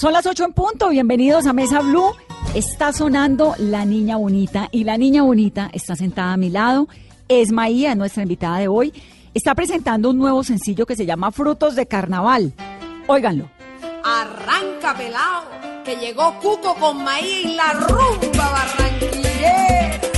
Son las 8 en punto, bienvenidos a Mesa Blue. Está sonando La Niña Bonita y la Niña Bonita está sentada a mi lado. Es Maía, nuestra invitada de hoy. Está presentando un nuevo sencillo que se llama Frutos de Carnaval. Óiganlo. Arranca pelao, que llegó Cuco con maíz y la rumba barranquillera.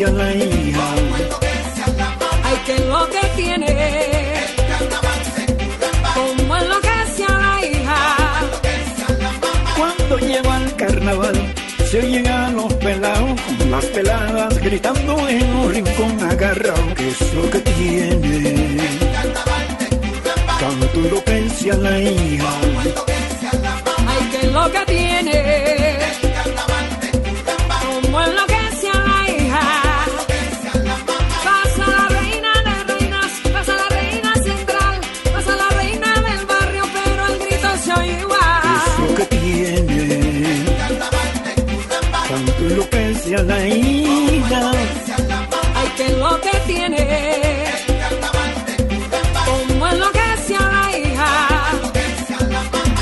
Enloquece a la hija. Ay, que lo que tiene. Como enloquece a la hija. Cuando lleva el carnaval, se oyen a los pelados, las peladas gritando en un rincón agarrado. ¿Qué es lo que tiene? Tanto enloquece a la hija. Ay, que lo que tiene. Como enloquece a la hija. Ay, que lo que tiene. Como enloquece a la hija.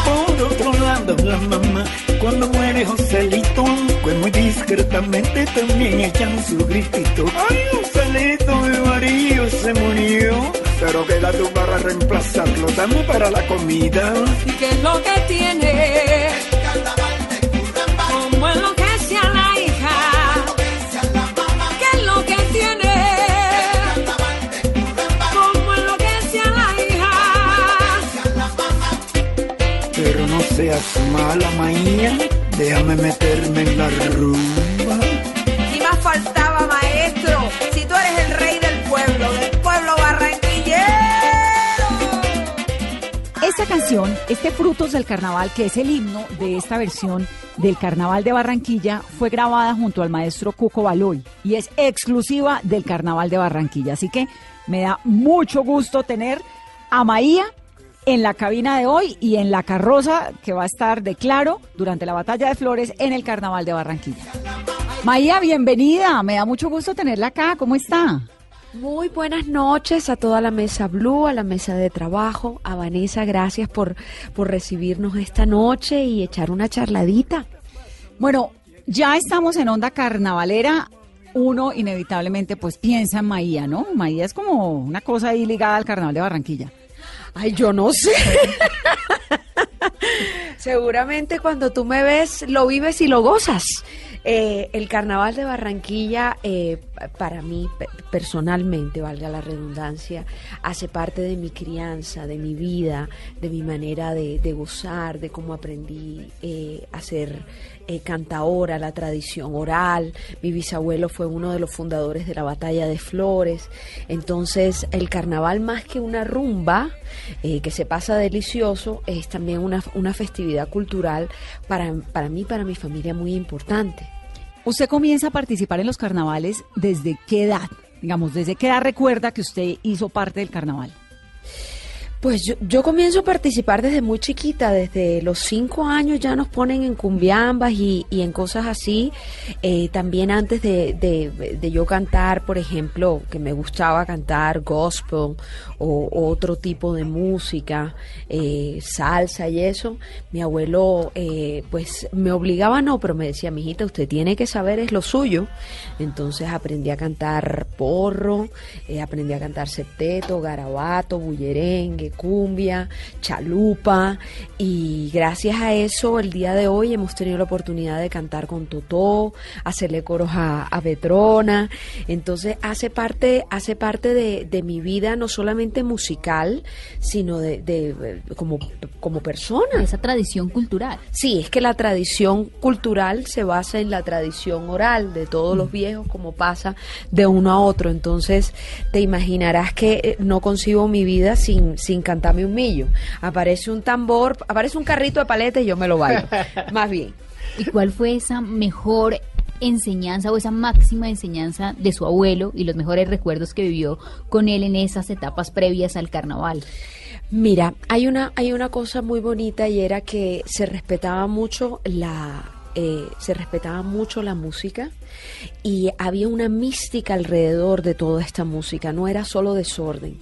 Por otro lado, la mamá, cuando muere Joselito, pues muy discretamente también echan su gritito. Ay, Joselito, mi marido se murió, pero queda tú para reemplazarlo, dame para la comida. ¿Y qué es lo que tiene? Seas mala, maña, déjame meterme en la rumba. Y más faltaba, maestro, si tú eres el rey del pueblo, del pueblo barranquillero. Esta canción, este Frutos del Carnaval, que es el himno de esta versión del Carnaval de Barranquilla, fue grabada junto al maestro Cuco Baloy y es exclusiva del Carnaval de Barranquilla. Así que me da mucho gusto tener a Maía en la cabina de hoy y en la carroza que va a estar de claro durante la batalla de flores en el Carnaval de Barranquilla. Maía, bienvenida. Me da mucho gusto tenerla acá. ¿Cómo está? Muy buenas noches a toda la mesa Blue, a la mesa de trabajo, a Vanessa, gracias por, por recibirnos esta noche y echar una charladita. Bueno, ya estamos en onda carnavalera. Uno inevitablemente pues piensa en Maía, ¿no? Maía es como una cosa ahí ligada al carnaval de Barranquilla. Ay, yo no sé. Seguramente cuando tú me ves, lo vives y lo gozas. Eh, el carnaval de Barranquilla, eh, pa- para mí pe- personalmente, valga la redundancia, hace parte de mi crianza, de mi vida, de mi manera de, de gozar, de cómo aprendí eh, a ser eh, cantaora, la tradición oral. Mi bisabuelo fue uno de los fundadores de la Batalla de Flores. Entonces, el carnaval, más que una rumba eh, que se pasa delicioso, es también una, una festividad cultural para, para mí, para mi familia, muy importante. Usted comienza a participar en los carnavales desde qué edad? Digamos, ¿desde qué edad recuerda que usted hizo parte del carnaval? Pues yo, yo comienzo a participar desde muy chiquita, desde los cinco años ya nos ponen en cumbiambas y, y en cosas así. Eh, también antes de, yo cantar, por ejemplo, que me gustaba cantar gospel o, o otro tipo de música, eh, salsa y eso, mi abuelo eh, pues me obligaba no, pero me decía, mijita, usted tiene que saber es lo suyo. Entonces aprendí a cantar porro, eh, aprendí a cantar septeto, garabato, bullerengue, cumbia, chalupa y gracias a eso el día de hoy hemos tenido la oportunidad de cantar con Totó, hacerle coros a, a Petrona, entonces hace parte, hace parte de, de mi vida no solamente musical, sino de, de, como, como persona. Esa tradición cultural. Sí, es que la tradición cultural se basa en la tradición oral de todos los viejos, como pasa de uno a otro. Entonces, te imaginarás que eh, no concibo mi vida sin, sin cantarme un millo. Aparece un tambor, aparece un carrito de paleta y yo me lo bailo. Más bien. ¿Y cuál fue esa mejor enseñanza o esa máxima enseñanza de su abuelo y los mejores recuerdos que vivió con él en esas etapas previas al carnaval? Mira, hay una, hay una cosa muy bonita y era que se respetaba mucho la, eh, se respetaba mucho la música y había una mística alrededor de toda esta música, no era solo desorden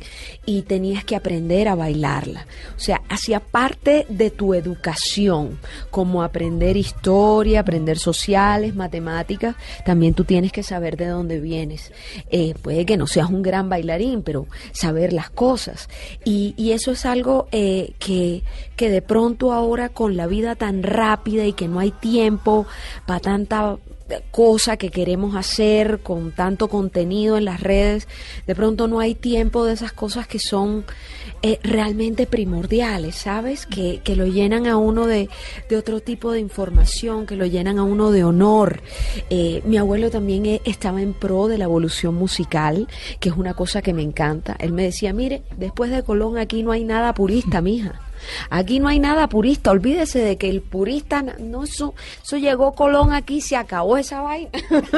y tenías que aprender a bailarla. O sea, hacía parte de tu educación, como aprender historia, aprender sociales, matemáticas, también tú tienes que saber de dónde vienes. Eh, puede que no seas un gran bailarín, pero saber las cosas. Y, eso es algo eh, que, que de pronto ahora con la vida tan rápida y que no hay tiempo para tanta cosa que queremos hacer con tanto contenido en las redes, de pronto no hay tiempo de esas cosas que son eh, realmente primordiales, ¿sabes? Que, que lo llenan a uno de, de otro tipo de información, que lo llenan a uno de honor. Eh, mi abuelo también eh, estaba en pro de la evolución musical, que es una cosa que me encanta. Él me decía, mire, después de Colón aquí no hay nada purista, mija. Aquí no hay nada purista, olvídese de que el purista, no, eso, eso llegó Colón aquí, se acabó esa vaina.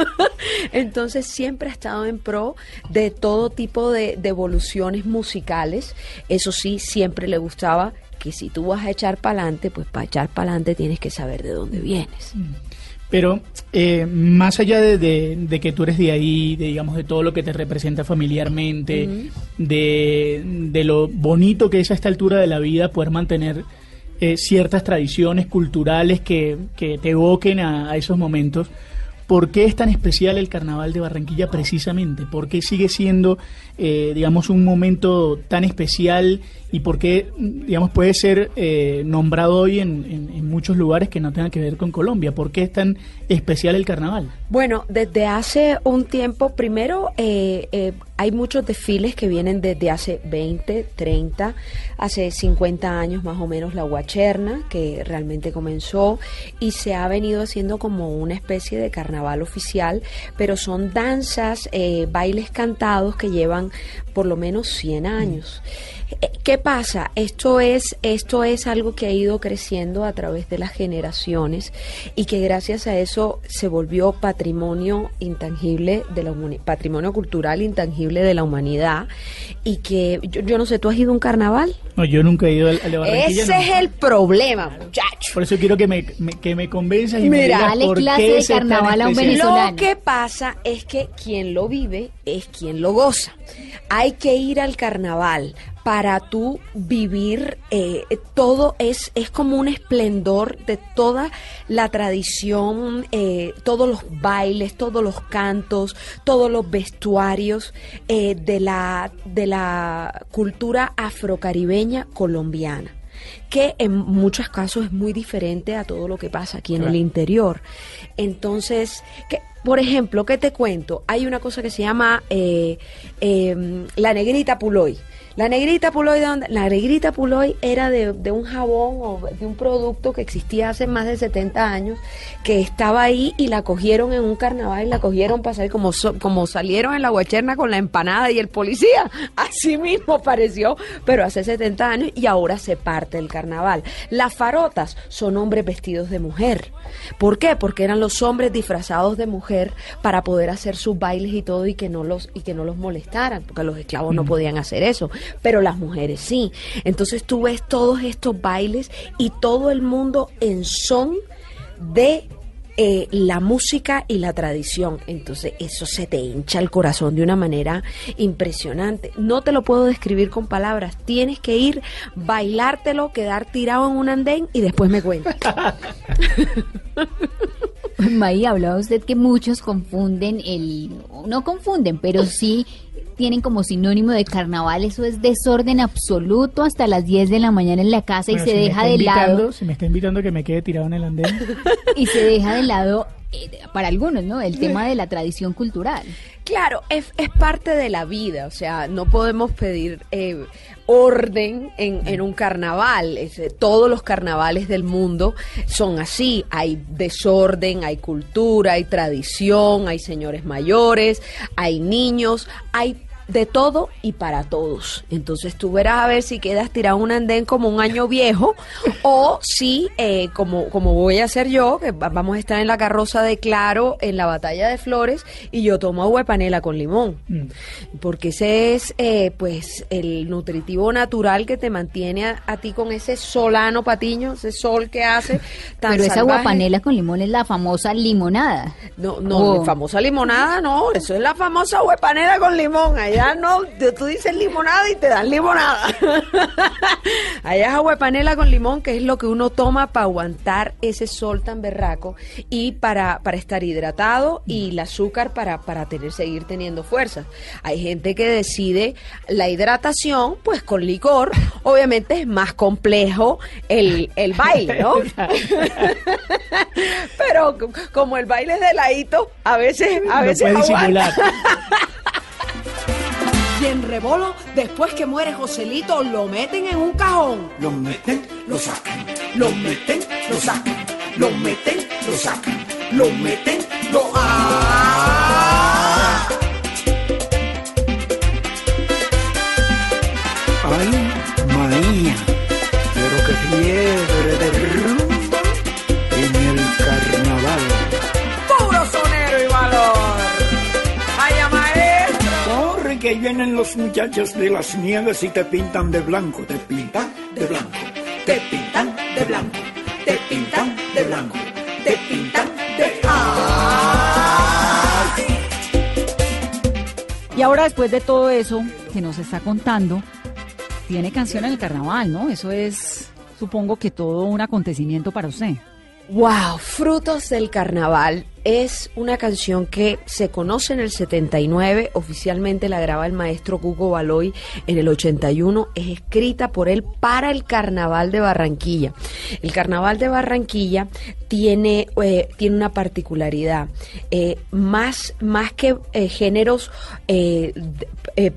Entonces siempre ha estado en pro de todo tipo de, de evoluciones musicales. Eso sí, siempre le gustaba que si tú vas a echar para adelante, pues para echar para adelante tienes que saber de dónde vienes. Pero eh, más allá de, de- de que tú eres de ahí, de, digamos, de todo lo que te representa familiarmente, de, de lo bonito que es a esta altura de la vida poder mantener eh, ciertas tradiciones culturales que, que te evoquen a, a esos momentos, ¿por qué es tan especial el Carnaval de Barranquilla precisamente? ¿Por qué sigue siendo, eh, digamos, un momento tan especial y por qué, digamos, puede ser eh, nombrado hoy en, en- muchos lugares que no tengan que ver con Colombia? ¿Por qué es tan especial el Carnaval? Bueno, desde hace un tiempo, primero eh, eh, hay muchos desfiles que vienen desde hace 20, 30, hace 50 años más o menos la Guacherna, que realmente comenzó y se ha venido haciendo como una especie de carnaval oficial, pero son danzas, eh, bailes cantados que llevan por lo menos 100 años. Eh, ¿Qué pasa? Esto es, esto es algo que ha ido creciendo a través de las generaciones y que gracias a eso se volvió patrimonio intangible de la patrimonio cultural intangible de la humanidad y que yo, yo no sé, ¿tú has ido a un carnaval? No, yo nunca he ido al, al de Barranquilla. Ese no. es el problema, muchacho. Por eso quiero que me, me- que me convenzas y me digas dale por clase qué de carnaval a un venezolano. Lo que pasa es que quien lo vive es quien lo goza. Hay que ir al carnaval para tú vivir eh, todo es, es como un esplendor de toda la tradición, eh, todos los bailes, todos los cantos, todos los vestuarios eh, de, la, de la cultura afrocaribeña colombiana que en muchos casos es muy diferente a todo lo que pasa aquí en el interior. Entonces, que, por ejemplo, ¿qué te cuento? Hay una cosa que se llama eh, eh, la negrita puloy. La negrita puloy, ¿de dónde? La negrita puloy era de, de un jabón o de un producto que existía hace más de 70 años, que estaba ahí y la cogieron en un carnaval y la cogieron para salir como, so- como salieron en la guacherna con la empanada y el policía. Así mismo pareció, pero hace 70 años y ahora se parte el carnaval. Las farotas son hombres vestidos de mujer. ¿Por qué? Porque eran los hombres disfrazados de mujer para poder hacer sus bailes y todo y que no los y que no los molestaran, porque los esclavos no podían hacer eso, pero las mujeres sí. Entonces tú ves todos estos bailes y todo el mundo en son de eh, la música y la tradición. Entonces eso se te hincha el corazón de una manera impresionante. No te lo puedo describir con palabras. Tienes que ir, bailártelo, quedar tirado en un andén y después me cuentas. Hablaba usted que muchos confunden el, no confunden, pero sí tienen como sinónimo de carnaval, eso es desorden absoluto hasta las 10 de la mañana en la casa Bueno, y se si deja de lado Si me está invitando a que me quede tirado en el andén. y se deja de lado eh, para algunos, ¿no? El tema de la tradición cultural. Claro, es, es parte de la vida, o sea, no podemos pedir eh, orden en, en un carnaval. Es, eh, todos los carnavales del mundo son así, hay desorden, hay cultura, hay tradición, hay señores mayores, hay niños, hay de todo y para todos. Entonces tú verás a ver si quedas tirado un andén como un año viejo o si, eh, como, como voy a hacer yo, que va- vamos a estar en la carroza de Claro en la batalla de Flores y yo tomo agua de panela con limón. Mm. Porque ese es eh, pues el nutritivo natural que te mantiene a, a ti con ese solano patiño, ese sol que hace tan Pero esa salvaje. guapanela con limón es la famosa limonada. No, no, Oh. la famosa limonada, no, eso es la famosa huepanera con limón. Allá no, tú- dices limonada y te dan limonada. Allá es aguapanela con limón, que es lo que uno toma para aguantar ese sol tan berraco y para, para estar hidratado y el azúcar para, para tener, seguir teniendo fuerza. Hay gente que decide la hidratación, pues con licor, obviamente es más complejo el, el baile, ¿no? Pero como el baile es de ladito, a veces, a veces puede aguanta. disimular. Y en Rebolo, después que muere Joselito, lo meten en un cajón. Lo meten, lo sacan, lo meten, lo sacan, lo meten, lo sacan, lo meten, lo ¡Ah! Ay, María, pero qué fiebre de Que vienen los muchachos de las nieves y te pintan de blanco, te pintan de blanco, te pintan de blanco, te pintan de blanco, te pintan de ¡Ay! Y ahora después de todo eso que nos está contando, tiene canción en el carnaval, ¿no? Eso es, supongo que todo un acontecimiento para usted. Wow, Frutos del Carnaval es una canción que se conoce en el 79, oficialmente la graba el maestro Cuco Baloy en el 81, es escrita por él para el Carnaval de Barranquilla. El Carnaval de Barranquilla tiene, eh, tiene una particularidad, eh, más, más que eh, géneros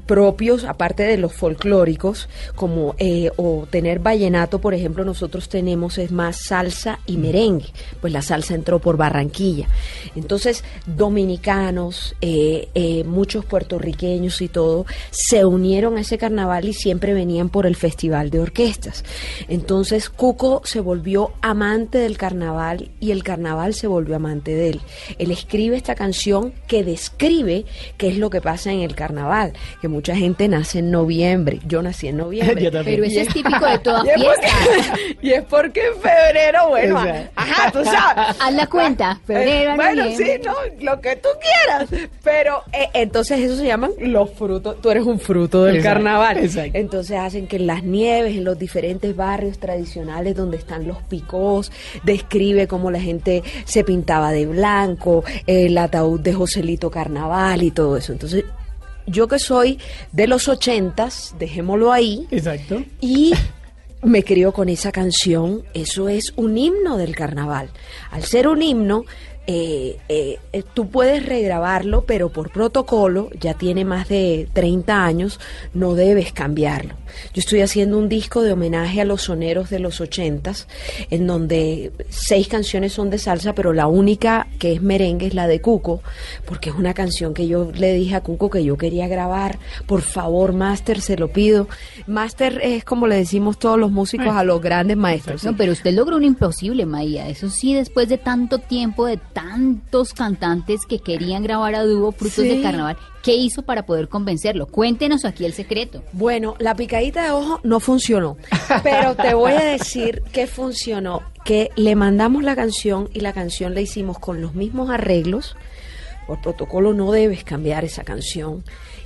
propios, aparte de los folclóricos, como o tener vallenato, por ejemplo, nosotros tenemos es más salsa y merengue, pues la salsa entró por Barranquilla. Entonces, dominicanos, eh, eh, muchos puertorriqueños y todo, se unieron a ese carnaval y siempre venían por el festival de orquestas. Entonces, Cuco se volvió amante del carnaval y el carnaval se volvió amante de él. Él escribe esta canción que describe qué es lo que pasa en el carnaval, que mucha gente nace en noviembre. Yo nací en noviembre. Pero eso es típico de toda Y es porque, y es porque en febrero, bueno, ajá, tú sabes. Haz la cuenta, febrero, Eh, bueno, bien. sí, no, lo que tú quieras. Pero eh, entonces eso se llaman los frutos. Tú eres un fruto del Exacto, carnaval. exacto. Entonces hacen que en las nieves, en los diferentes barrios tradicionales donde están los picos, describe cómo la gente se pintaba de blanco, el ataúd de Joselito Carnaval y todo eso. Entonces, yo que soy de los ochentas, dejémoslo ahí, Exacto. y me crió con esa canción. Eso es un himno del carnaval. Al ser un himno, eh, eh, eh, tú puedes regrabarlo, pero por protocolo, ya tiene más de 30 años, no debes cambiarlo. Yo estoy haciendo un disco de homenaje a los soneros de los ochentas, en donde seis canciones son de salsa, pero la única que es merengue es la de Cuco, porque es una canción que yo le dije a Cuco que yo quería grabar. Por favor, Master, se lo pido. Master es como le decimos todos los músicos a los grandes maestros. No, pero usted logró un imposible, Maía. Eso sí, después de tanto tiempo, de tantos cantantes que querían grabar a dúo Frutos Sí. de Carnaval, ¿qué hizo para poder convencerlo? Cuéntenos aquí el secreto. Bueno, la picadita de ojo no funcionó, pero te voy a decir que funcionó, que le mandamos la canción y la canción la hicimos con los mismos arreglos, por protocolo no debes cambiar esa canción,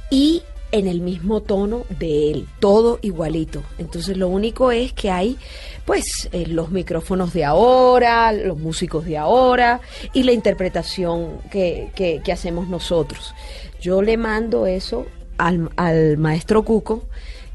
y en el mismo tono de él, todo igualito. Entonces lo único es que hay pues eh, los micrófonos de ahora, los músicos de ahora y la interpretación que, hacemos nosotros. Yo le mando eso al, al maestro Cuco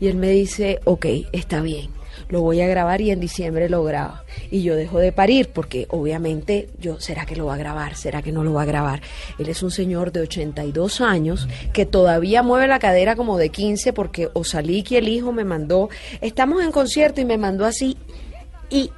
y él me dice, ok, está bien, lo voy a grabar y en diciembre lo graba. Y yo dejo de parir porque obviamente yo, ¿será que lo va a grabar? ¿Será que no lo va a grabar? Él es un señor de 82 años que todavía mueve la cadera como de 15 porque Osaliki, el hijo, me mandó, estamos en concierto y me mandó así y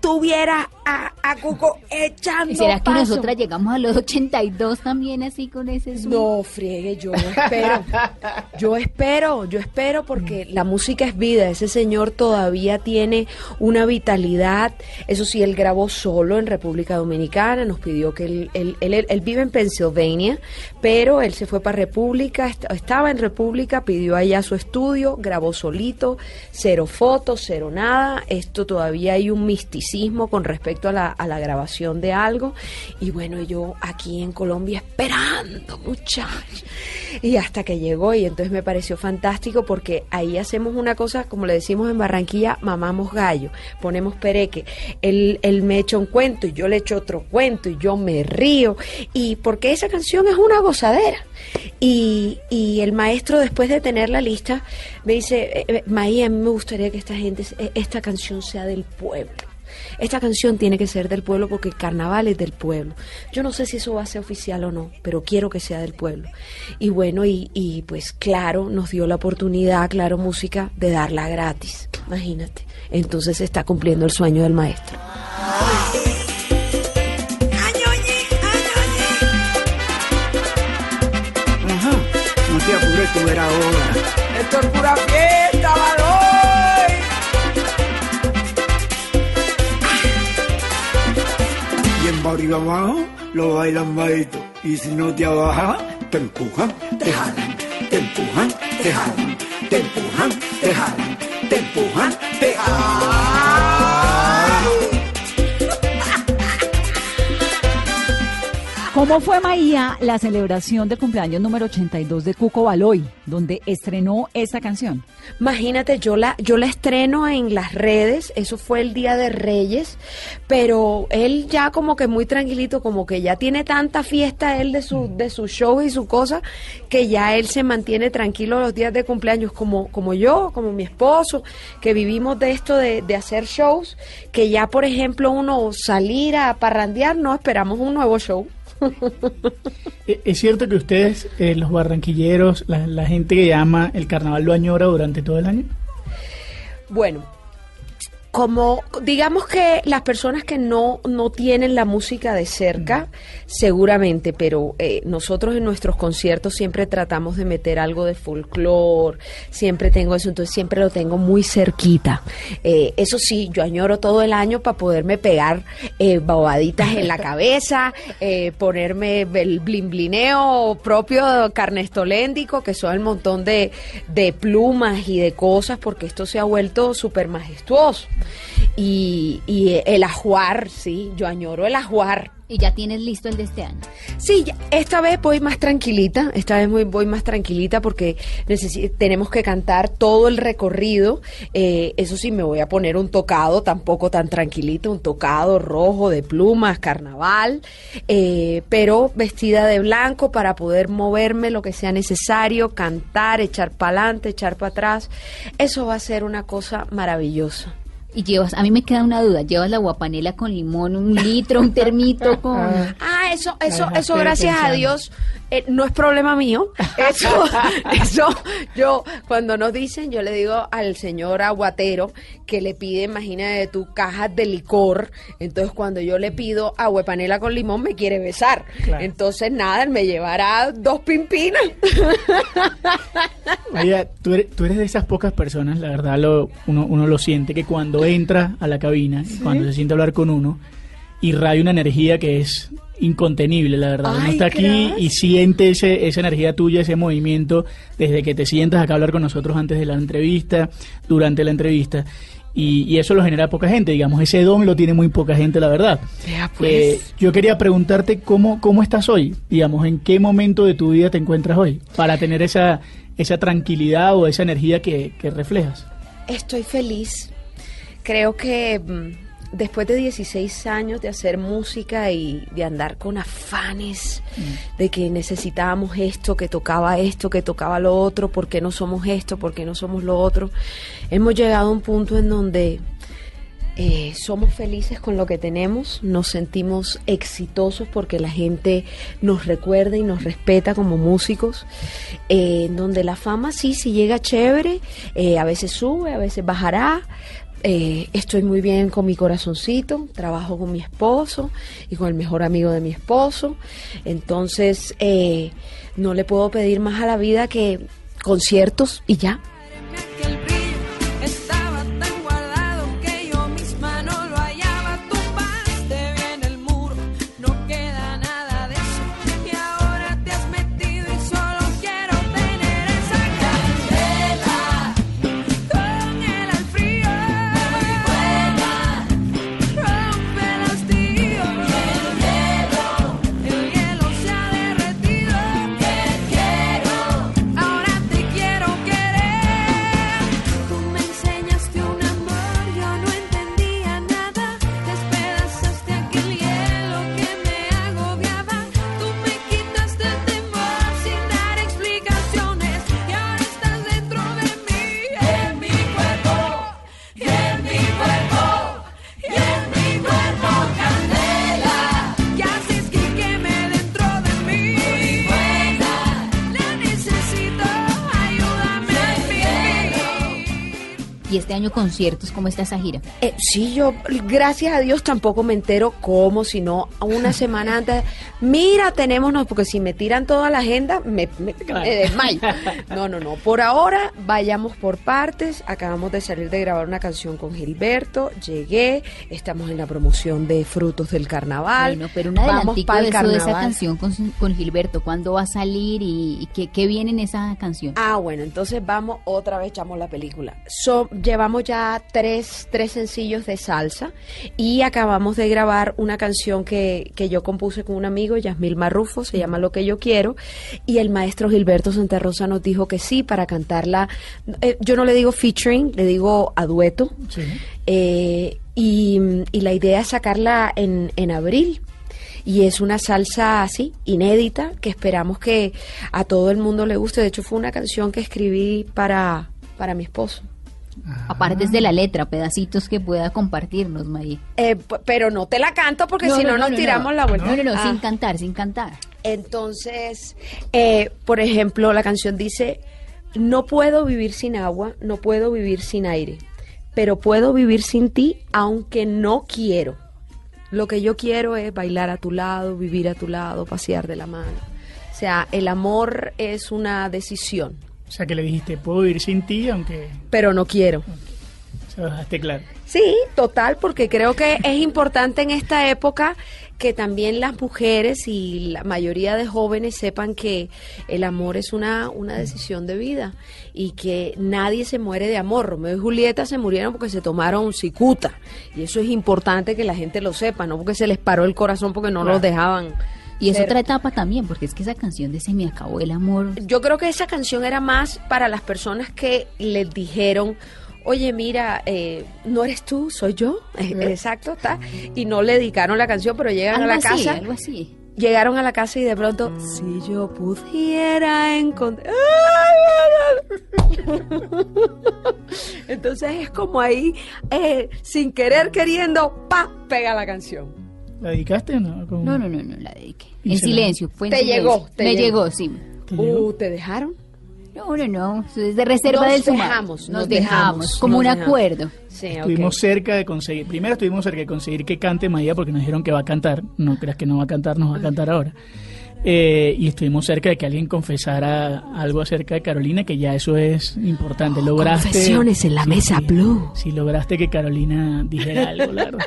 tuviera a, a Cuco echando ¿Y será que paso. nosotras llegamos a los 82 también así con ese swing? No, friegue, yo espero. Yo espero, yo espero porque la música es vida. Ese señor todavía tiene una vitalidad. Eso sí, él grabó solo en República Dominicana. Nos pidió que él, él, él- él vive en Pennsylvania, pero él se fue para República, est- estaba en República, pidió allá su estudio, grabó solito, cero fotos, cero nada. Esto todavía hay un misticismo con respecto a la, a la grabación de algo. Y bueno, yo aquí en Colombia esperando, muchachos. Y hasta que llegó y entonces me pareció fantástico porque ahí hacemos una cosa, como le decimos en Barranquilla, mamamos gallo, ponemos pereque. Él, me echa un cuento y yo le echo otro cuento y yo me río. Y porque esa canción es una gozadera. Y, y el maestro, después de tener la lista, me dice, eh, eh, Maía, me gustaría que esta gente, eh, esta canción sea del pueblo. Esta canción tiene que ser del pueblo porque el carnaval es del pueblo. Yo no sé si eso va a ser oficial o no, pero quiero que sea del pueblo. Y bueno, y, y pues claro, nos dio la oportunidad, claro, música, de darla gratis. Imagínate. Entonces se está cumpliendo el sueño del maestro. Ajá, no te apures, tú verás ahora. Esto es pura fiesta, Baloy. Y en barrio abajo lo bailan bajito. Y si no te abajas, te empujan, te jalan, te empujan, te jalan, te empujan, te jalan, te empujan, te ¿Cómo fue, Maía, la celebración del cumpleaños número 82 de Cuco Baloy, donde estrenó esta canción? Imagínate, yo la, yo la estreno en las redes, eso fue el Día de Reyes, pero él ya como que muy tranquilito, como que ya tiene tanta fiesta él de su, de su show y su cosa, que ya él se mantiene tranquilo los días de cumpleaños, como, como yo, como mi esposo, que vivimos de esto de, de hacer shows, que ya por ejemplo uno salir a parrandear, no esperamos un nuevo show. ¿Es cierto que ustedes, eh, los barranquilleros, la, la gente que llama el carnaval lo añora durante todo el año? Bueno, como digamos que las personas que no, no tienen la música de cerca, seguramente, pero eh, nosotros en nuestros conciertos siempre tratamos de meter algo de folclore, siempre tengo eso, entonces siempre lo tengo muy cerquita. Eh, eso sí, yo añoro todo el año para poderme pegar eh, babaditas en la cabeza, eh, ponerme el blimblineo propio carnestoléndico, que son el montón de, de plumas y de cosas, porque esto se ha vuelto súper majestuoso. Y, y el ajuar, sí, yo añoro el ajuar. Y ya tienes listo el de este año. Sí, esta vez voy más tranquilita, esta vez voy, voy más tranquilita porque tenemos que cantar todo el recorrido. Eh, eso sí, me voy a poner un tocado, tampoco tan tranquilito, un tocado rojo de plumas, carnaval, eh, pero vestida de blanco para poder moverme lo que sea necesario, cantar, echar para adelante, echar para atrás. Eso va a ser una cosa maravillosa. Y llevas, a mí me queda una duda, llevas la guapanela con limón, un litro, un termito con... Ah, eso, eso, dejaste eso, gracias a. Dios, eh, no es problema mío. Eso, eso, yo, cuando nos dicen, yo le digo al señor aguatero que le pide, imagínate tú, cajas de licor. Entonces, cuando yo le pido agua panela con limón, me quiere besar. Claro. Entonces, nada, me llevará dos pimpinas. María, tú eres, tú eres de esas pocas personas, la verdad lo, uno, uno lo siente, que cuando entra a la cabina, cuando se siente a hablar con uno, irradia una energía que es incontenible, la verdad. uno está aquí y siente ese, esa energía tuya, ese movimiento, desde que te sientas acá a hablar con nosotros antes de la entrevista, durante la entrevista. Y, y eso lo genera poca gente, digamos, ese don lo tiene muy poca gente, la verdad. Vea, pues. Eh, yo quería preguntarte cómo, cómo estás hoy, digamos, en qué momento de tu vida te encuentras hoy, para tener esa, esa tranquilidad o esa energía que, que reflejas. Estoy feliz. Creo que mm, después de 16 años de hacer música y de andar con afanes de que necesitábamos esto, que tocaba esto, que tocaba lo otro, ¿por qué no somos esto, por qué no somos lo otro? Hemos llegado a un punto en donde eh, somos felices con lo que tenemos, nos sentimos exitosos porque la gente nos recuerda y nos respeta como músicos, eh, en donde la fama sí, sí llega chévere, eh, a veces sube, a veces bajará. Eh, estoy muy bien con mi corazoncito, trabajo con mi esposo y con el mejor amigo de mi esposo, entonces eh, no le puedo pedir más a la vida que conciertos y ya. Y este año conciertos, ¿cómo está esa gira? Eh, sí, yo, gracias a Dios, tampoco me entero cómo, sino una semana antes. Mira, tenemos, no, porque si me tiran toda la agenda, me, me, me desmayo. No, no, no. Por ahora, vayamos por partes. Acabamos de salir de grabar una canción con Gilberto. Llegué, estamos en la promoción de Frutos del Carnaval. Bueno, pero un Vamos pa'l de, eso, de esa carnaval. canción con, con Gilberto. ¿Cuándo va a salir y, y qué, qué viene en esa canción? Ah, bueno, entonces vamos otra vez, echamos la película. So- llevamos ya tres, tres sencillos de salsa y acabamos de grabar una canción que, que yo compuse con un amigo, Yasmil Marrufo, se llama Lo que yo quiero, y el maestro Gilberto Santa Rosa nos dijo que sí para cantarla. eh, yo no le digo featuring, le digo a dueto. Sí. Eh, y, y la idea es sacarla en, en abril. Y es una salsa así, inédita, que esperamos que a todo el mundo le guste. De hecho, fue una canción que escribí para, para mi esposo. Aparte de la letra, pedacitos que pueda compartirnos, María. Eh, pero no te la canto porque si no, nos tiramos la vuelta. No, no, no, Ah. sin cantar, sin cantar. Entonces, eh, por ejemplo, la canción dice, no puedo vivir sin agua, no puedo vivir sin aire, pero puedo vivir sin ti aunque no quiero. Lo que yo quiero es bailar a tu lado, vivir a tu lado, pasear de la mano. O sea, el amor es una decisión, O sea, que le dijiste, puedo vivir sin ti, aunque... pero no quiero. o sea, Lo dejaste claro. Sí, total, porque creo que es importante en esta época que también las mujeres y la mayoría de jóvenes sepan que el amor es una, una decisión de vida y que nadie se muere de amor. Romeo y Julieta se murieron porque se tomaron cicuta y eso es importante que la gente lo sepa, no porque se les paró el corazón porque no los dejaban. Y es otra etapa también, porque es que esa canción de Se me acabó el amor. Yo creo que esa canción era más para las personas que les dijeron, oye, mira, eh, no eres tú, soy yo. Exacto, está. Y no le dedicaron la canción, pero llegan Algo a la así, casa. algo así. Llegaron a la casa y de pronto, si yo pudiera encontrar... Entonces es como ahí, eh, sin querer, queriendo, pa, pega la canción. ¿La dedicaste o no? ¿Cómo? No, no, no, no la dediqué. En silencio, fue en Te silencio. llegó, te Me llegó. llegó, sí. ¿Te llegó? Uh, ¿Te dejaron? No, no, no, es de reserva Nos del sumar. dejamos, nos, nos dejamos, dejamos, como nos un dejamos. acuerdo. Sí, Estuvimos cerca de conseguir, primero estuvimos cerca de conseguir que cante Maía porque nos dijeron que va a cantar, no creas que no va a cantar, nos va a cantar ahora. Eh, y estuvimos cerca de que alguien confesara algo acerca de Carolina, que ya eso es importante. Lograste. confesiones en la mesa Blue. Sí, lograste que Carolina dijera algo, la verdad.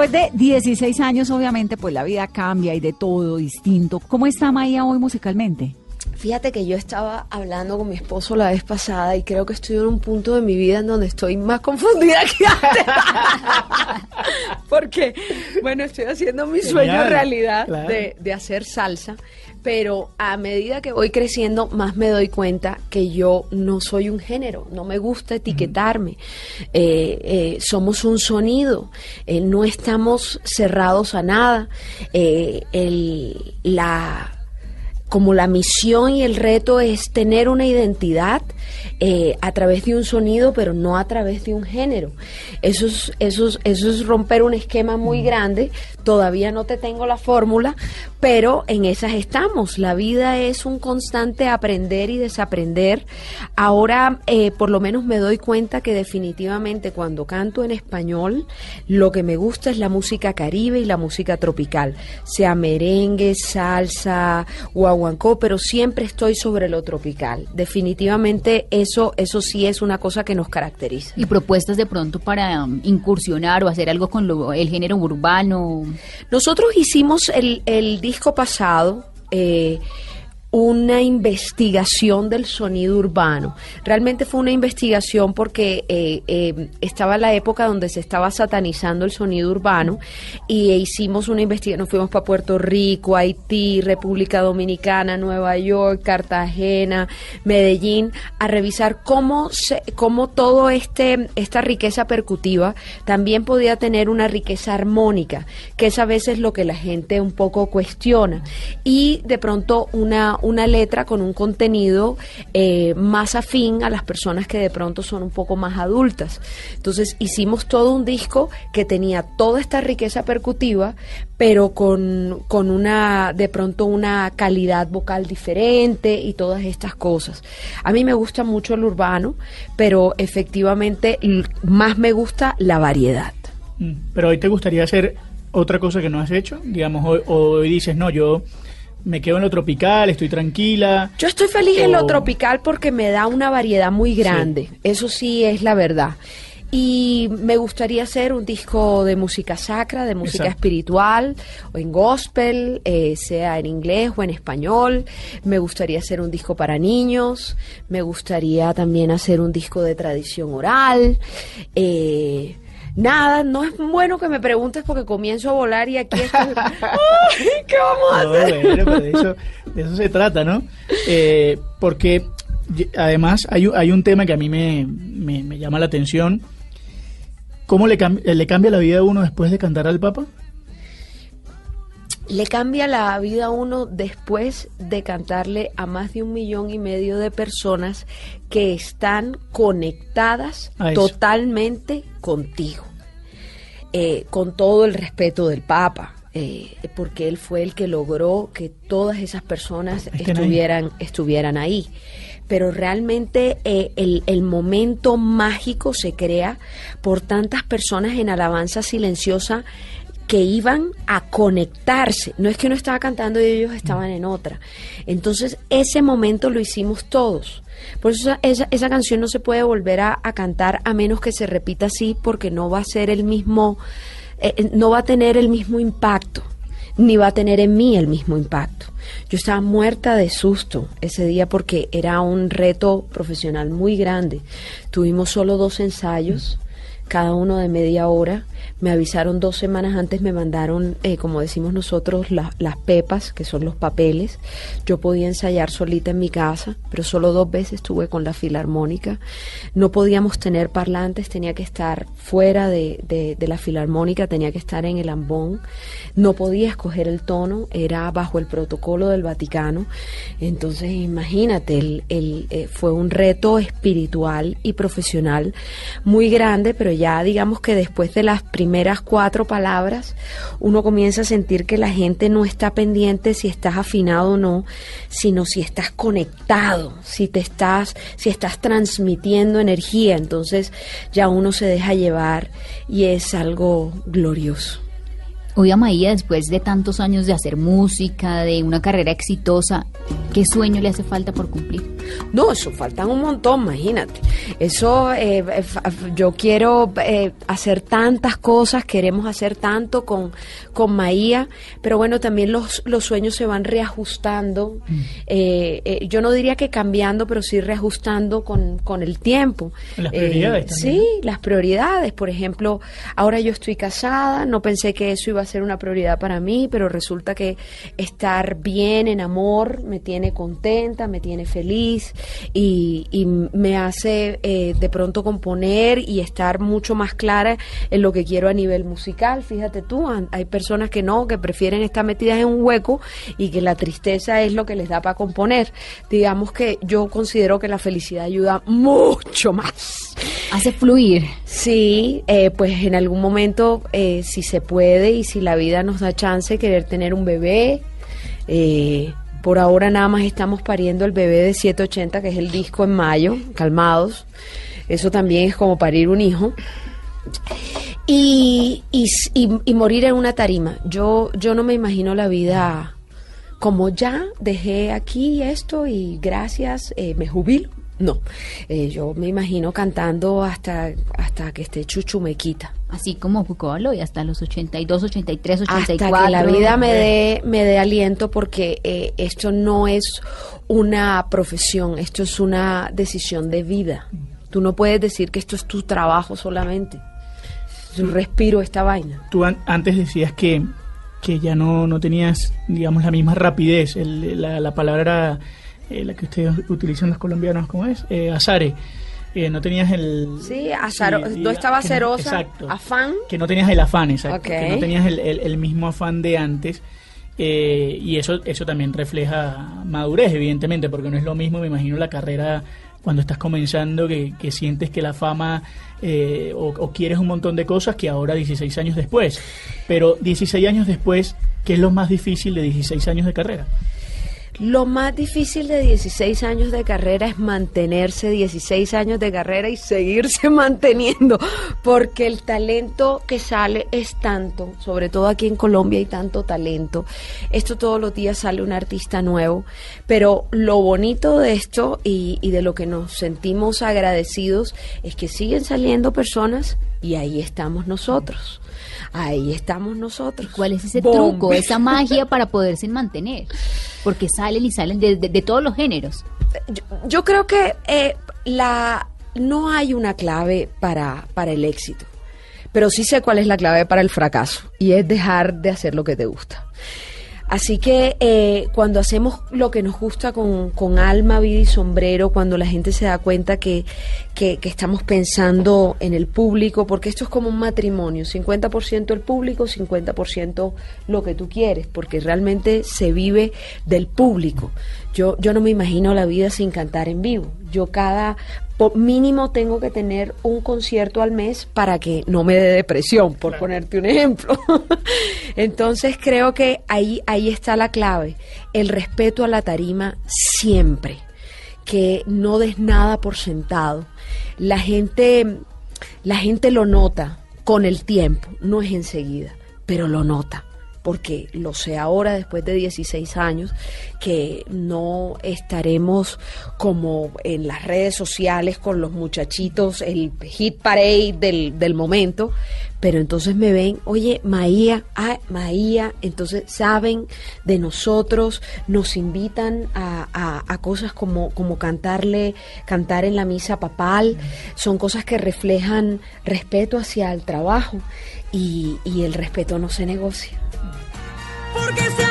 Después de 16 años, obviamente, pues la vida cambia y de todo distinto. ¿Cómo está Maía hoy musicalmente? Fíjate que yo estaba hablando con mi esposo la vez pasada y creo que estoy en un punto de mi vida en donde estoy más confundida que antes. Porque, bueno, estoy haciendo mi sueño realidad claro. de, de hacer salsa, pero a medida que voy creciendo más me doy cuenta que yo no soy un género, no me gusta etiquetarme. Eh, eh, somos un sonido, eh, no estamos cerrados a nada. El, la como la misión y el reto es tener una identidad eh, a través de un sonido, pero no a través de un género. Eso es, eso es, eso es romper un esquema muy grande. Todavía no te tengo la fórmula, pero en esas estamos. La vida es un constante aprender y desaprender. Ahora, eh, por lo menos me doy cuenta que definitivamente cuando canto en español, lo que me gusta es la música caribe y la música tropical, sea merengue, salsa, guaguancó, pero siempre estoy sobre lo tropical. Definitivamente eso, eso sí es una cosa que nos caracteriza. Y propuestas de pronto para um, incursionar o hacer algo con lo- el género urbano. Nosotros hicimos el, el disco pasado. eh, una investigación del sonido urbano. Realmente fue una investigación porque eh, eh, estaba la época donde se estaba satanizando el sonido urbano y hicimos una investigación. Nos fuimos para Puerto Rico, Haití, República Dominicana, Nueva York, Cartagena, Medellín, a revisar cómo, se, cómo todo este esta riqueza percutiva también podía tener una riqueza armónica, que es a veces lo que la gente un poco cuestiona. Y de pronto una, una letra con un contenido eh, más afín a las personas que de pronto son un poco más adultas. Entonces hicimos todo un disco que tenía toda esta riqueza percutiva, pero con, con una, de pronto una calidad vocal diferente y todas estas cosas. A mí me gusta mucho el urbano, pero efectivamente más me gusta la variedad. Mm, Pero hoy te gustaría hacer otra cosa que no has hecho, digamos, hoy, hoy dices, no, yo me quedo en lo tropical, estoy tranquila. Yo estoy feliz en lo tropical porque me da una variedad muy grande. Eso sí es la verdad. Y me gustaría hacer un disco de música sacra, de música Exacto. espiritual, o en gospel, eh, sea en inglés o en español. Me gustaría hacer un disco para niños. Me gustaría también hacer un disco de tradición oral. Eh, nada, no es bueno que me preguntes porque comienzo a volar y aquí estoy. ¡Ay, ¿Qué vamos a No, hacer? bueno, pero de eso, de eso se trata, ¿no? Eh, porque además hay, un- hay un tema que a mí me, me- me llama la atención. ¿Cómo le, cam- le cambia la vida a uno después de cantar al Papa? Le cambia la vida a uno después de cantarle a más de un millón y medio de personas que están conectadas totalmente contigo, Eh, con todo el respeto del Papa. eh, porque él fue el que logró que todas esas personas Estén ahí. estuvieran, estuvieran ahí. Pero realmente eh, el, el momento mágico se crea por tantas personas en alabanza silenciosa que iban a conectarse. No es que uno estaba cantando y ellos estaban en otra. Entonces, ese momento lo hicimos todos. Por eso esa, esa, canción no se puede volver a, a cantar a menos que se repita así, porque no va a ser el mismo, eh, eh, no va a tener el mismo impacto, ni va a tener en mí el mismo impacto. Yo estaba muerta de susto ese día porque era un reto profesional muy grande. Tuvimos solo dos ensayos cada uno de media hora. Me avisaron dos semanas antes, me mandaron, eh, como decimos nosotros, la- las pepas, que son los papeles. Yo podía ensayar solita en mi casa, pero solo dos veces estuve con la filarmónica. No podíamos tener parlantes, tenía que estar fuera de, de- de la filarmónica, tenía que estar en el ambón. No podía escoger el tono, era bajo el protocolo del Vaticano. Entonces, imagínate, el, el, eh, fue un reto espiritual y profesional muy grande, pero ya digamos que después de las primeras cuatro palabras, uno comienza a sentir que la gente no está pendiente si estás afinado o no, sino si estás conectado, si te estás, si estás transmitiendo energía. Entonces ya uno se deja llevar y es algo glorioso. Hoy a Maía, después de tantos años de hacer música, de una carrera exitosa, ¿qué sueño le hace falta por cumplir? No, eso faltan un montón, imagínate. Eso, eh, eh, yo quiero eh, hacer tantas cosas, queremos hacer tanto con, con Maía, pero bueno, también los, los sueños se van reajustando. Eh, eh, yo no diría que cambiando, pero sí reajustando con, con el tiempo. Las Eh, prioridades también, Sí, las prioridades. Por ejemplo, ahora yo estoy casada, no pensé que eso iba a ser una prioridad para mí, pero resulta que estar bien en amor me tiene contenta, me tiene feliz y, y me hace eh, de pronto componer y estar mucho más clara en lo que quiero a nivel musical. Fíjate tú, hay personas que no, que prefieren estar metidas en un hueco y que la tristeza es lo que les da para componer. Digamos que yo considero que la felicidad ayuda mucho más. Hace fluir. Sí, eh, pues en algún momento, eh, si se puede y si la vida nos da chance, querer tener un bebé. Eh, por ahora nada más estamos pariendo el bebé de 780, que es el disco en mayo, calmados. Eso también es como parir un hijo. Y, y, y morir en una tarima. Yo, yo no me imagino la vida como ya dejé aquí esto y gracias, eh, me jubilo. No, Eh, yo me imagino cantando hasta, hasta que esté Chuchu me quita. Así como Foucault y hasta los 82, 83, 84. Hasta que la vida me dé, me dé aliento porque eh, esto no es una profesión, esto es una decisión de vida. Tú no puedes decir que esto es tu trabajo solamente. Yo respiro esta vaina. Tú an- antes decías que, que ya no, no tenías, digamos, la misma rapidez. El- la, la palabra era eh, la que ustedes utilizan los colombianos, ¿cómo es? Eh, azare. Eh, no tenías el... Sí, sí, no estaba cerosa, exacto. afán. Que no tenías el afán, exacto. Que no tenías el, el- el mismo afán de antes. eh, y eso, eso también refleja madurez, evidentemente, porque no es lo mismo, me imagino, la carrera cuando estás comenzando, que, que sientes que la fama eh, o, o quieres un montón de cosas que ahora 16 años después. Pero 16 años después, ¿qué es lo más difícil de 16 años de carrera? Lo más difícil de 16 años de carrera es mantenerse 16 años de carrera y seguirse manteniendo, porque el talento que sale es tanto, sobre todo aquí en Colombia hay tanto talento. Esto todos los días sale un artista nuevo, pero lo bonito de esto y, y de lo que nos sentimos agradecidos es que siguen saliendo personas y ahí estamos nosotros. Ahí estamos nosotros. ¿Cuál es ese Bombe. truco, esa magia para poderse mantener? Porque salen y salen de, de- de todos los géneros. yo, yo creo que eh, la no hay una clave para, para el éxito, pero sí sé cuál es la clave para el fracaso y es dejar de hacer lo que te gusta. Así que eh, cuando hacemos lo que nos gusta con, con alma, vida y sombrero, cuando la gente se da cuenta que, que, que estamos pensando en el público, porque esto es como un matrimonio, 50% el público, 50% lo que tú quieres, porque realmente se vive del público. Yo, yo no me imagino la vida sin cantar en vivo. Yo cada mínimo tengo que tener un concierto al mes para que no me dé depresión, por ponerte un ejemplo. Entonces creo que ahí, ahí está la clave, el respeto a la tarima siempre, que no des nada por sentado. La gente, la gente lo nota con el tiempo, no es enseguida, pero lo nota porque lo sé ahora después de 16 años, que no estaremos como en las redes sociales con los muchachitos, el hit parade del, del momento, pero entonces me ven, oye, Maía, ah, Maía, entonces saben de nosotros, nos invitan a, a- a cosas como, como cantarle, cantar en la misa papal, son cosas que reflejan respeto hacia el trabajo y, y el respeto no se negocia. Porque ese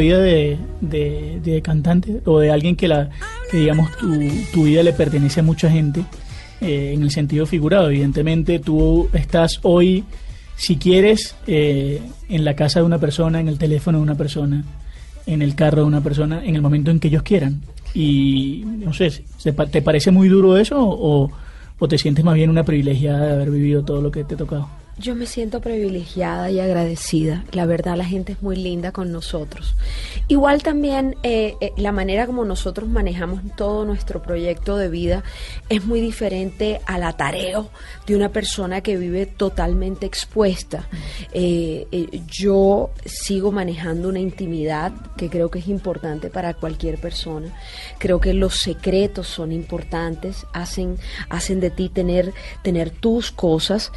vida de, de- cantante o de alguien que, la, que digamos, tu, tu vida le pertenece a mucha gente. eh, en el sentido figurado. Evidentemente tú estás hoy, si quieres, eh, en la casa de una persona, en el teléfono de una persona, en el carro de una persona, en el momento en que ellos quieran. Y no sé, ¿se pa- ¿te parece muy duro eso o, o te sientes más bien una privilegiada de haber vivido todo lo que te ha tocado? Yo me siento privilegiada y agradecida. La verdad, la gente es muy linda con nosotros. Igual también eh, eh, la manera como nosotros manejamos todo nuestro proyecto de vida es muy diferente al atareo de una persona que vive totalmente expuesta. Eh, yo sigo manejando una intimidad que creo que es importante para cualquier persona. Creo que los secretos son importantes, hacen, hacen de ti tener, tener tus cosas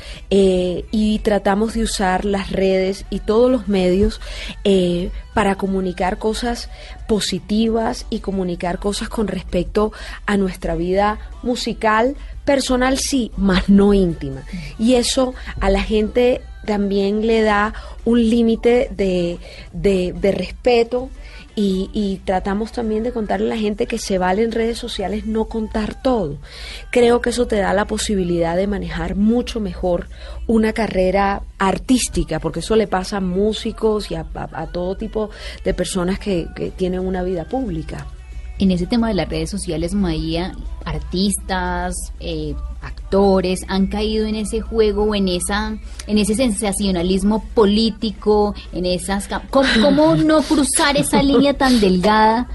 y tratamos de usar las redes y todos los medios eh, para comunicar cosas positivas y comunicar cosas con respecto a nuestra vida musical, personal sí, más no íntima. Y eso a la gente también le da un límite de, de, de respeto y, y tratamos también de contarle a la gente que se vale en redes sociales no contar todo. Creo que eso te da la posibilidad de manejar mucho mejor una carrera artística, porque eso le pasa a músicos y a, a- todo tipo de personas que tienen una vida pública. En ese tema de las redes sociales, Maía, artistas, eh, actores han caído en ese juego o en esa, en ese sensacionalismo político, en esas, ca- ¿cómo, cómo no cruzar esa línea tan delgada?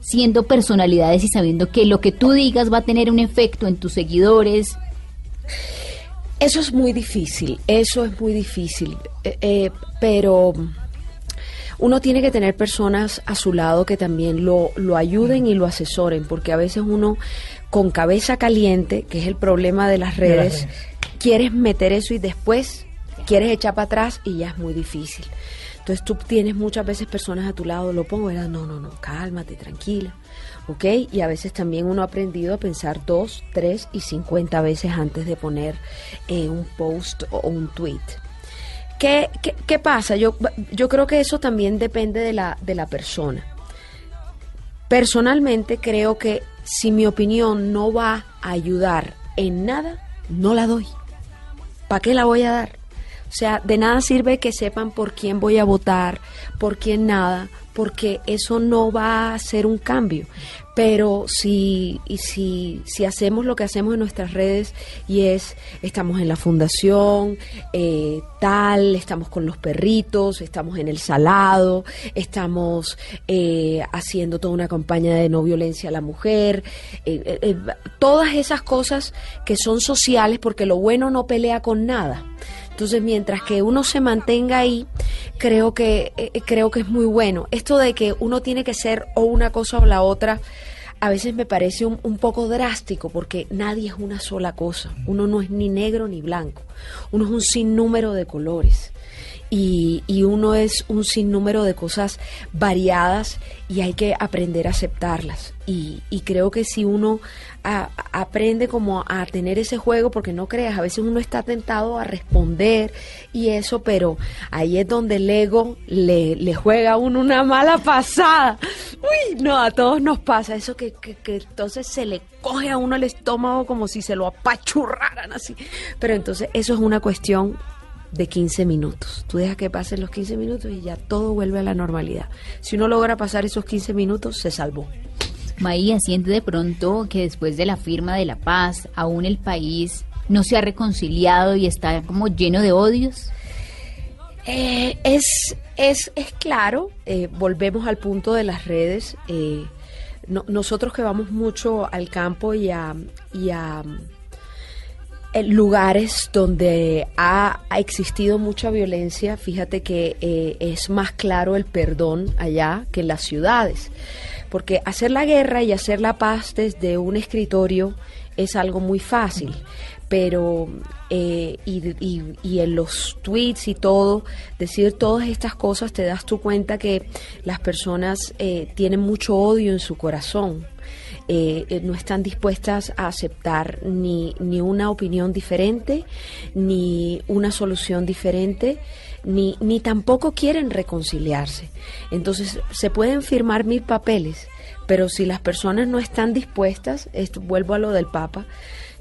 siendo personalidades y sabiendo que lo que tú digas va a tener un efecto en tus seguidores. Eso es muy difícil, eso es muy difícil, eh, eh, pero uno tiene que tener personas a su lado que también lo, lo ayuden y lo asesoren, porque a veces uno con cabeza caliente, que es el problema de las De las redes, quieres meter eso y después quieres echar para atrás y ya es muy difícil. Entonces tú tienes muchas veces personas a tu lado, lo pongo, ¿verdad? No, no, no, cálmate, tranquila. ¿Ok? Y a veces también uno ha aprendido a pensar dos, tres y cincuenta veces antes de poner eh, un post o un tweet. ¿Qué, qué, qué pasa? Yo, yo creo que eso también depende de la, de la persona. Personalmente creo que si mi opinión no va a ayudar en nada, no la doy. ¿Para qué la voy a dar? O sea, de nada sirve que sepan por quién voy a votar, por quién nada, porque eso no va a hacer un cambio. Pero si, y si, si hacemos lo que hacemos en nuestras redes y es, estamos en la fundación, eh, tal, estamos con los perritos, estamos en el salado, estamos eh, haciendo toda una campaña de no violencia a la mujer, eh, eh, eh, todas esas cosas que son sociales porque lo bueno no pelea con nada. Entonces, mientras que uno se mantenga ahí, creo que eh, creo que es muy bueno. Esto de que uno tiene que ser o una cosa o la otra, a veces me parece un, un poco drástico porque nadie es una sola cosa. Uno no es ni negro ni blanco. Uno es un sinnúmero de colores. Y, y uno es un sinnúmero de cosas variadas y hay que aprender a aceptarlas. Y, y creo que si uno aprende como a tener ese juego, porque no creas, a veces uno está tentado a responder y eso, pero ahí es donde el ego le, le juega a uno una mala pasada. Uy, no, a todos nos pasa eso que, que, que entonces se le coge a uno el estómago como si se lo apachurraran así. Pero entonces eso es una cuestión de 15 minutos. Tú dejas que pasen los 15 minutos y ya todo vuelve a la normalidad. Si uno logra pasar esos 15 minutos, se salvó. Maía, siente de pronto que después de la firma de la paz, aún el país no se ha reconciliado y está como lleno de odios. Eh, es, es, es claro, eh, volvemos al punto de las redes. eh, no- nosotros que vamos mucho al campo y a, y a lugares donde ha, ha existido mucha violencia, fíjate que eh, es más claro el perdón allá que en las ciudades. Porque hacer la guerra y hacer la paz desde un escritorio es algo muy fácil, pero eh, y, y- y en los tweets y todo, decir todas estas cosas te das tu cuenta que las personas eh, tienen mucho odio en su corazón eh, eh, no están dispuestas a aceptar ni, ni una opinión diferente, ni una solución diferente, ni, ni tampoco quieren reconciliarse. Entonces, se pueden firmar mil papeles, pero si las personas no están dispuestas, esto, vuelvo a lo del Papa,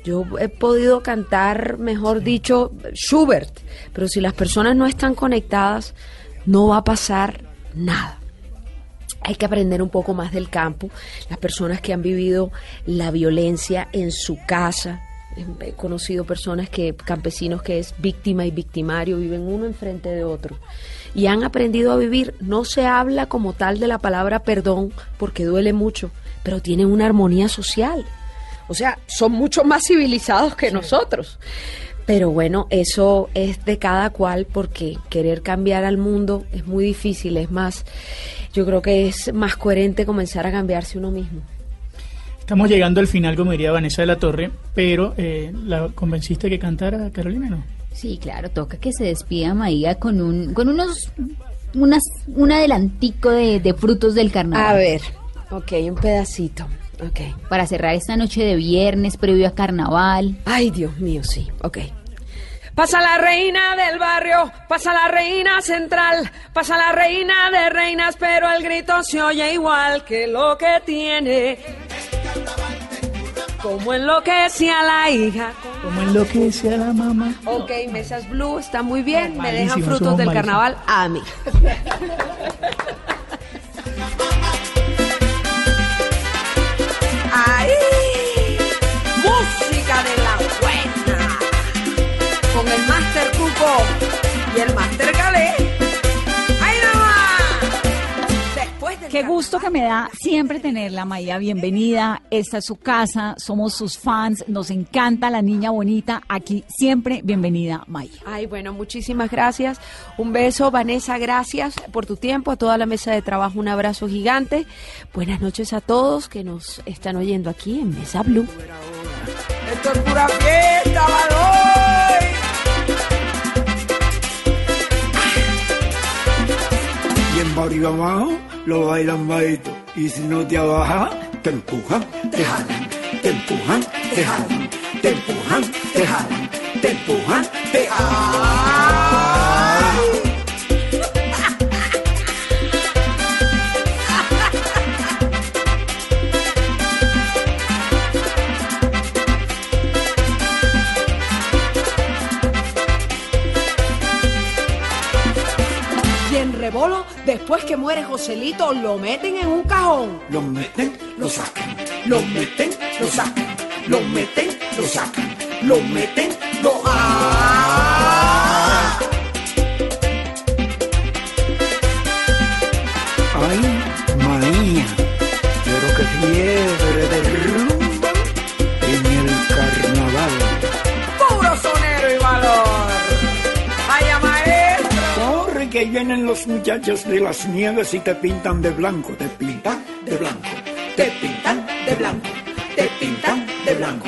Yo he podido cantar, mejor dicho, Schubert, pero si las personas no están conectadas, no va a pasar nada. Hay que aprender un poco más del campo. Las personas que han vivido la violencia en su casa. He conocido personas que, campesinos que es víctima y victimario, viven uno enfrente de otro. Y han aprendido a vivir. No se habla como tal de la palabra perdón porque duele mucho, pero tienen una armonía social. O sea, son mucho más civilizados que nosotros. Pero bueno, eso es de cada cual porque querer cambiar al mundo es muy difícil. Es más, yo creo que es más coherente comenzar a cambiarse uno mismo. Estamos llegando al final, como diría Vanessa de la Torre, pero eh, ¿la convenciste que cantara Carolina, no? Sí, claro, toca que se despida Maía con un, con unos, unas, un adelantico de, de frutos del carnaval. A ver, ok, un pedacito. Ok. Para cerrar esta noche de viernes previo a carnaval. Ay, Dios mío, sí. Ok. Pasa la reina del barrio, pasa la reina central, pasa la reina de reinas, pero el grito se oye igual que lo que tiene. Como enloquece a la hija. Como enloquece a la mamá. Ok, Mesas Blue está muy bien, me dejan frutos del carnaval a mí. ¡Ay! Música de la buena. Con el Master Cuco y el Master Calé. ¡Ay, nomás! Después del Qué gusto que me da siempre tenerla, Maía. Bienvenida. Esta es su casa. Somos sus fans. Nos encanta la niña bonita. Aquí siempre bienvenida, Maía. Ay, bueno, muchísimas gracias. Un beso, Vanessa, gracias por tu tiempo. A toda la mesa de trabajo, un abrazo gigante. Buenas noches a todos que nos están oyendo aquí en Mesa Blue. Esto es pura fiesta, Baloy. Barrio abajo lo bailan bajito. Y si no te abajas, te empujan, te jalan, te empujan, te jalan, te empujan, te jalan, te empujan, te jalan. Después que muere Joselito, lo meten en un cajón. Lo meten, lo sacan, lo meten, lo sacan, lo meten, lo sacan, lo meten, lo ¡Ah! Vienen los muchachos de las nieves y te pintan de blanco, te pintan de blanco, te pintan de blanco, te pintan de blanco,